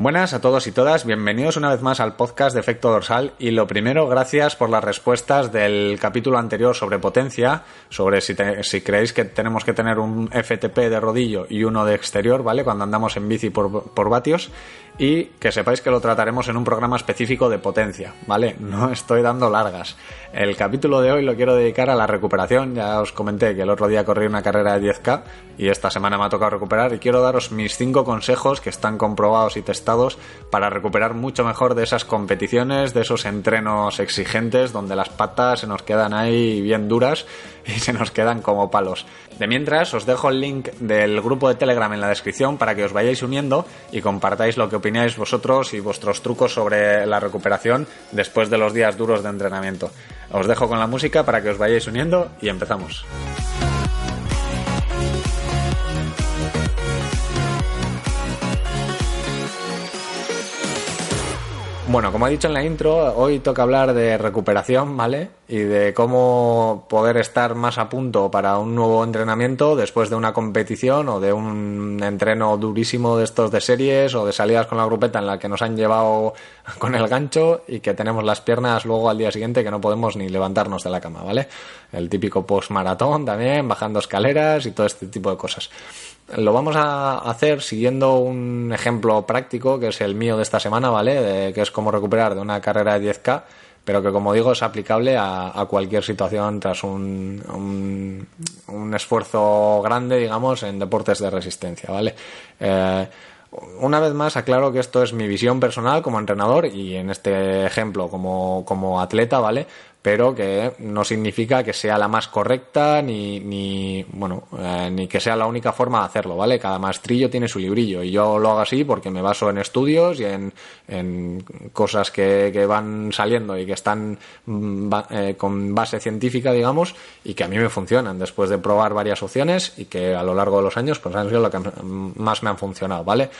Buenas a todos y todas, bienvenidos una vez más al podcast de Efecto Dorsal y lo primero, gracias por las respuestas del capítulo anterior sobre potencia, sobre si, creéis que tenemos que tener un FTP de rodillo y uno de exterior, ¿vale? Cuando andamos en bici por, por vatios y que sepáis que lo trataremos en un programa específico de potencia, ¿vale? No estoy dando largas. El capítulo de hoy lo quiero dedicar a la recuperación, ya os comenté que el otro día corrí una carrera de 10K y esta semana me ha tocado recuperar y quiero daros mis 5 consejos que están comprobados y testados para recuperar mucho mejor de esas competiciones, de esos entrenos exigentes donde las patas se nos quedan ahí bien duras y se nos quedan como palos. De mientras, os dejo el link del grupo de Telegram en la descripción para que os vayáis uniendo y compartáis lo que opináis vosotros y vuestros trucos sobre la recuperación después de los días duros de entrenamiento. Os dejo con la música para que os vayáis uniendo y empezamos. Bueno, como he dicho en la intro, hoy toca hablar de recuperación, ¿vale? Y de cómo poder estar más a punto para un nuevo entrenamiento después de una competición o de un entreno durísimo de estos de series o de salidas con la grupeta en la que nos han llevado con el gancho y que tenemos las piernas luego al día siguiente que no podemos ni levantarnos de la cama, ¿vale? El típico post-maratón también, bajando escaleras y todo este tipo de cosas. Lo vamos a hacer siguiendo un ejemplo práctico que es el mío de esta semana, ¿vale? Que es cómo recuperar de una carrera de 10K, pero que como digo es aplicable a, cualquier situación tras un, un, esfuerzo grande, digamos, en deportes de resistencia, ¿vale? Eh, una vez más aclaro que esto es mi visión personal como entrenador y en este ejemplo como, como atleta, ¿vale? Pero que no significa que sea la más correcta ni, ni bueno, eh, ni que sea la única forma de hacerlo, ¿vale? Cada maestrillo tiene su librillo y yo lo hago así porque me baso en estudios y en, en cosas que, que, van saliendo y que están mm, eh, con base científica, digamos, y que a mí me funcionan después de probar varias opciones y que a lo largo de los años pues han sido lo que más me han funcionado, ¿vale?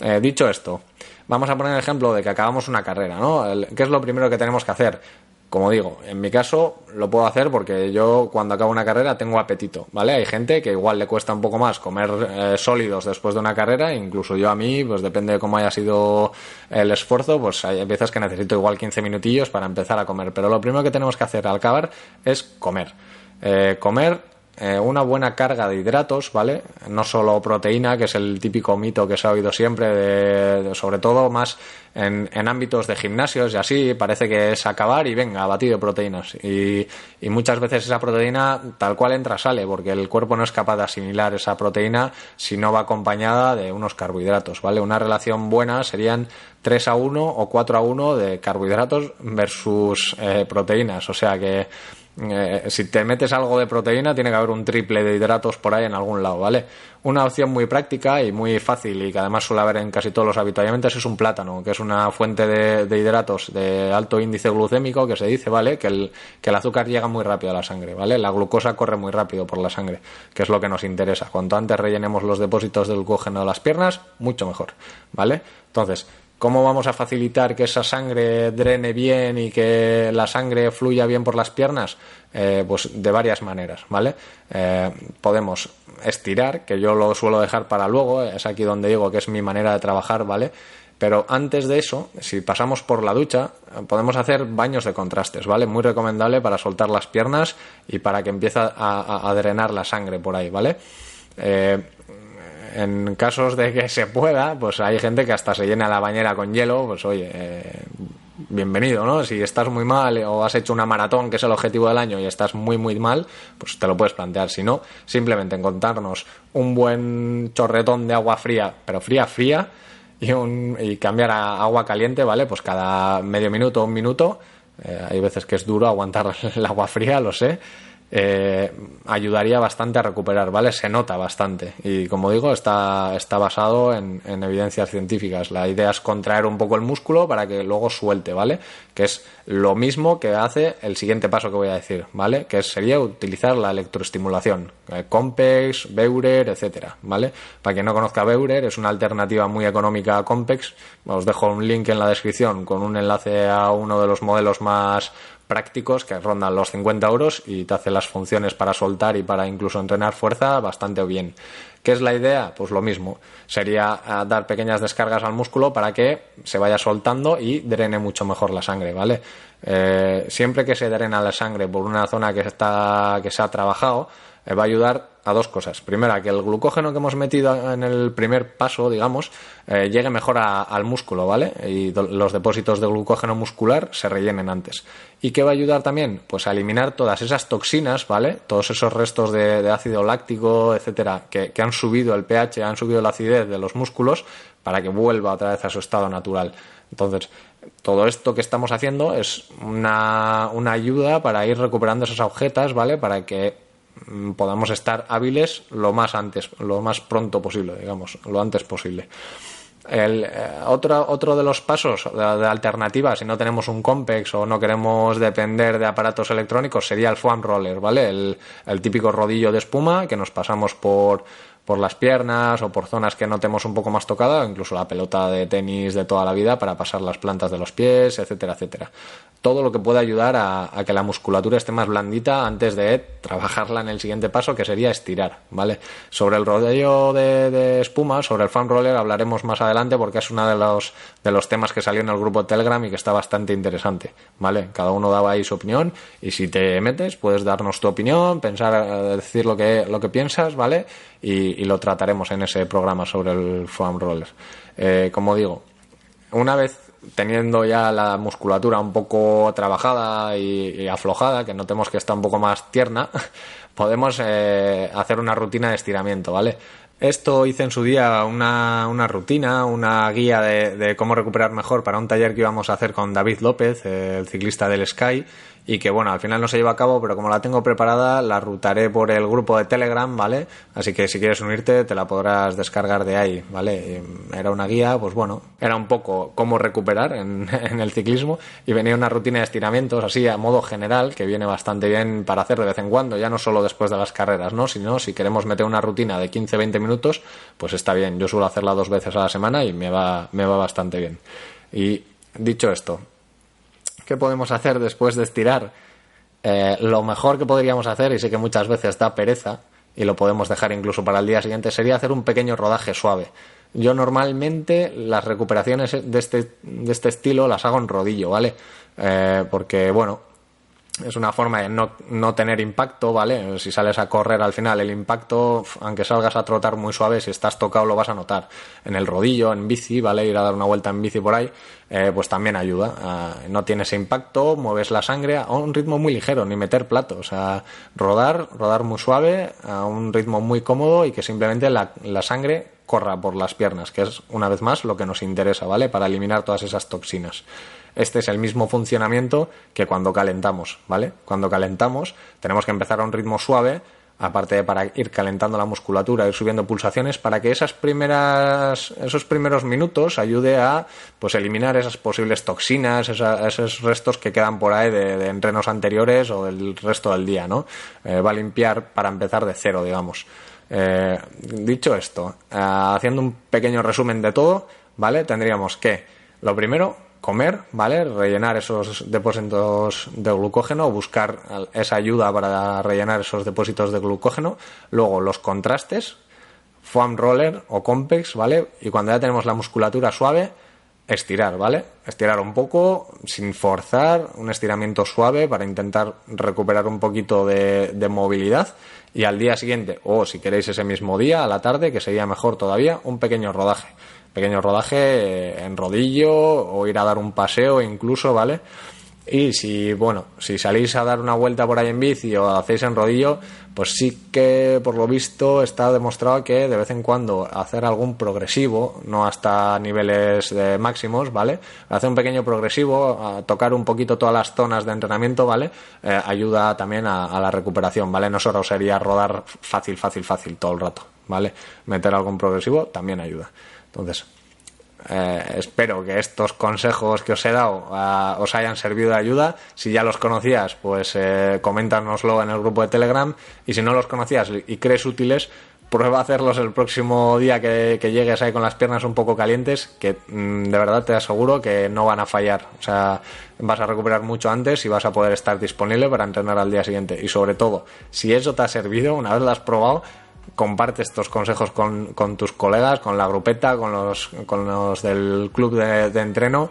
Eh, dicho esto, vamos a poner el ejemplo de que acabamos una carrera, ¿no? ¿Qué es lo primero que tenemos que hacer? Como digo, en mi caso lo puedo hacer porque yo cuando acabo una carrera tengo apetito, ¿vale? Hay gente que igual le cuesta un poco más comer eh, sólidos después de una carrera, incluso yo a mí, pues depende de cómo haya sido el esfuerzo, pues hay veces que necesito igual 15 minutillos para empezar a comer, pero lo primero que tenemos que hacer al acabar es comer. Eh, comer eh, una buena carga de hidratos, ¿vale? No solo proteína, que es el típico mito que se ha oído siempre, de, sobre todo más en, ámbitos de gimnasios y así, parece que es acabar y venga, batido proteínas. Y, y, muchas veces esa proteína tal cual entra sale, porque el cuerpo no es capaz de asimilar esa proteína si no va acompañada de unos carbohidratos, ¿vale? Una relación buena serían 3 a 1 o 4 a 1 de carbohidratos versus eh, proteínas, o sea que eh, si te metes algo de proteína, tiene que haber un triple de hidratos por ahí en algún lado, ¿vale? Una opción muy práctica y muy fácil y que además suele haber en casi todos los habituallamientos es un plátano, que es una fuente de, hidratos de alto índice glucémico que se dice, ¿vale? Que el, que el azúcar llega muy rápido a la sangre, ¿vale? La glucosa corre muy rápido por la sangre, que es lo que nos interesa. Cuanto antes rellenemos los depósitos de glucógeno de las piernas, mucho mejor, ¿vale? Entonces, ¿Cómo vamos a facilitar que esa sangre drene bien y que la sangre fluya bien por las piernas? Eh, pues de varias maneras, ¿vale? Eh, podemos estirar, que yo lo suelo dejar para luego, es aquí donde digo que es mi manera de trabajar, ¿vale? Pero antes de eso, si pasamos por la ducha, podemos hacer baños de contrastes, ¿vale? Muy recomendable para soltar las piernas y para que empiece a, drenar la sangre por ahí, ¿vale? Eh, en casos de que se pueda, pues hay gente que hasta se llena la bañera con hielo, pues oye, eh, bienvenido, ¿no? Si estás muy mal o has hecho una maratón, que es el objetivo del año, y estás muy, muy mal, pues te lo puedes plantear. Si no, simplemente encontrarnos un buen chorretón de agua fría, pero fría, fría, y, un, y cambiar a agua caliente, ¿vale? Pues cada medio minuto, un minuto. Eh, hay veces que es duro aguantar el agua fría, lo sé eh, ayudaría bastante a recuperar, ¿vale? Se nota bastante. Y como digo, está, está basado en, evidencias científicas. La idea es contraer un poco el músculo para que luego suelte, ¿vale? Que es lo mismo que hace el siguiente paso que voy a decir, ¿vale? Que sería utilizar la electroestimulación. Eh, Compex, Beurer, etcétera, ¿vale? Para quien no conozca Beurer, es una alternativa muy económica a Compex. Os dejo un link en la descripción con un enlace a uno de los modelos más prácticos que rondan los 50 euros y te hace las funciones para soltar y para incluso entrenar fuerza bastante bien. ¿Qué es la idea? Pues lo mismo. Sería eh, dar pequeñas descargas al músculo para que se vaya soltando y drene mucho mejor la sangre, ¿vale? Eh, siempre que se drena la sangre por una zona que está que se ha trabajado, eh, va a ayudar a dos cosas. Primera, que el glucógeno que hemos metido en el primer paso, digamos, eh, llegue mejor al músculo, ¿vale? Y los depósitos de glucógeno muscular se rellenen antes. ¿Y qué va a ayudar también? Pues a eliminar todas esas toxinas, ¿vale? Todos esos restos de, ácido láctico, etcétera, que, han subido el pH, han subido la acidez de los músculos para que vuelva otra vez a su estado natural. Entonces, todo esto que estamos haciendo es una, una ayuda para ir recuperando esas agujetas, ¿vale? Para que podamos estar hábiles lo más antes, lo más pronto posible, digamos, lo antes posible. El, eh, otro, otro de los pasos de, alternativa, si no tenemos un Compex o no queremos depender de aparatos electrónicos, sería el foam roller, ¿vale? El típico rodillo de espuma que nos pasamos por, por las piernas o por zonas que notemos un poco más tocada, incluso la pelota de tenis de toda la vida para pasar las plantas de los pies, etcétera, etcétera todo lo que pueda ayudar a, que la musculatura esté más blandita antes de trabajarla en el siguiente paso, que sería estirar, ¿vale? Sobre el rodeo de, espuma, sobre el fan roller, hablaremos más adelante porque es uno de los, de los temas que salió en el grupo Telegram y que está bastante interesante, ¿vale? Cada uno daba ahí su opinión y si te metes puedes darnos tu opinión, pensar, eh, decir lo que, lo que piensas, ¿vale? Y, lo trataremos en ese programa sobre el foam roller. Eh, como digo, una vez teniendo ya la musculatura un poco trabajada y, aflojada, que notemos que está un poco más tierna, podemos eh, hacer una rutina de estiramiento, ¿vale? Esto hice en su día una, una rutina, una guía de, de, cómo recuperar mejor para un taller que íbamos a hacer con David López, el ciclista del Sky, y que bueno, al final no se lleva a cabo, pero como la tengo preparada, la rutaré por el grupo de Telegram, ¿vale? Así que si quieres unirte, te la podrás descargar de ahí, ¿vale? Era una guía, pues bueno, era un poco cómo recuperar en, en el ciclismo y venía una rutina de estiramientos así a modo general que viene bastante bien para hacer de vez en cuando, ya no solo después de las carreras, ¿no? Sino si queremos meter una rutina de 15-20 minutos, pues está bien. Yo suelo hacerla dos veces a la semana y me va, me va bastante bien. Y dicho esto, ¿Qué podemos hacer después de estirar? Eh, lo mejor que podríamos hacer, y sé que muchas veces da pereza, y lo podemos dejar incluso para el día siguiente, sería hacer un pequeño rodaje suave. Yo normalmente las recuperaciones de este, de este estilo las hago en rodillo, ¿vale? Eh, porque, bueno, es una forma de no, no, tener impacto, ¿vale? Si sales a correr al final, el impacto, aunque salgas a trotar muy suave, si estás tocado lo vas a notar. En el rodillo, en bici, ¿vale? Ir a dar una vuelta en bici por ahí, eh, pues también ayuda. no tienes impacto, mueves la sangre a un ritmo muy ligero, ni meter plato. O sea, rodar, rodar muy suave, a un ritmo muy cómodo y que simplemente la, la sangre corra por las piernas, que es una vez más lo que nos interesa, ¿vale? Para eliminar todas esas toxinas. Este es el mismo funcionamiento que cuando calentamos, ¿vale? Cuando calentamos tenemos que empezar a un ritmo suave, aparte de para ir calentando la musculatura, ir subiendo pulsaciones, para que esas primeras, esos primeros minutos ayude a pues eliminar esas posibles toxinas, esos restos que quedan por ahí de, entrenos anteriores o del resto del día, ¿no? Eh, va a limpiar para empezar de cero, digamos. Eh, dicho esto, eh, haciendo un pequeño resumen de todo, ¿vale? Tendríamos que, lo primero, comer, ¿vale? Rellenar esos depósitos de glucógeno, buscar esa ayuda para rellenar esos depósitos de glucógeno. Luego los contrastes, foam roller o compex, ¿vale? Y cuando ya tenemos la musculatura suave, estirar, ¿vale? Estirar un poco sin forzar, un estiramiento suave para intentar recuperar un poquito de, de movilidad y al día siguiente, o si queréis ese mismo día, a la tarde, que sería mejor todavía, un pequeño rodaje pequeño rodaje en rodillo o ir a dar un paseo incluso, ¿vale? Y si, bueno, si salís a dar una vuelta por ahí en bici o hacéis en rodillo, pues sí que por lo visto está demostrado que de vez en cuando hacer algún progresivo, no hasta niveles de máximos, ¿vale? Hacer un pequeño progresivo, tocar un poquito todas las zonas de entrenamiento, ¿vale? Eh, ayuda también a, a, la recuperación, ¿vale? No solo sería rodar fácil, fácil, fácil todo el rato, ¿vale? Meter algún progresivo también ayuda. Entonces, eh, espero que estos consejos que os he dado uh, os hayan servido de ayuda. Si ya los conocías, pues eh, coméntanoslo en el grupo de Telegram. Y si no los conocías y crees útiles, prueba a hacerlos el próximo día que, que llegues ahí con las piernas un poco calientes, que mm, de verdad te aseguro que no van a fallar. O sea, vas a recuperar mucho antes y vas a poder estar disponible para entrenar al día siguiente. Y sobre todo, si eso te ha servido, una vez lo has probado, comparte estos consejos con, tus colegas, con la grupeta, con los, del club de, de, entreno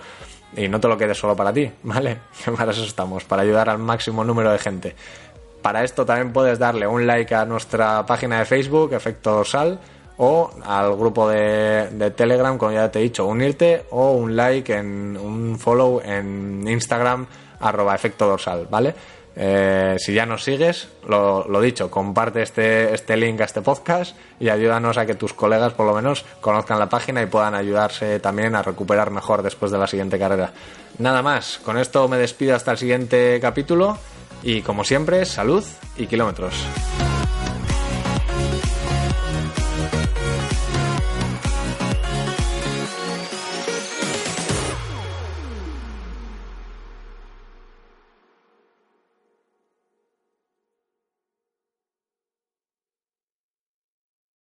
y no te lo quedes solo para ti, ¿vale? Para eso estamos, para ayudar al máximo número de gente. Para esto también puedes darle un like a nuestra página de Facebook, Efecto Dorsal, o al grupo de, de, Telegram, como ya te he dicho, unirte o un like en un follow en Instagram, arroba efecto dorsal, ¿vale? Eh, si ya nos sigues, lo, lo, dicho, comparte este, este link a este podcast y ayúdanos a que tus colegas por lo menos conozcan la página y puedan ayudarse también a recuperar mejor después de la siguiente carrera. Nada más, con esto me despido hasta el siguiente capítulo y como siempre, salud y kilómetros.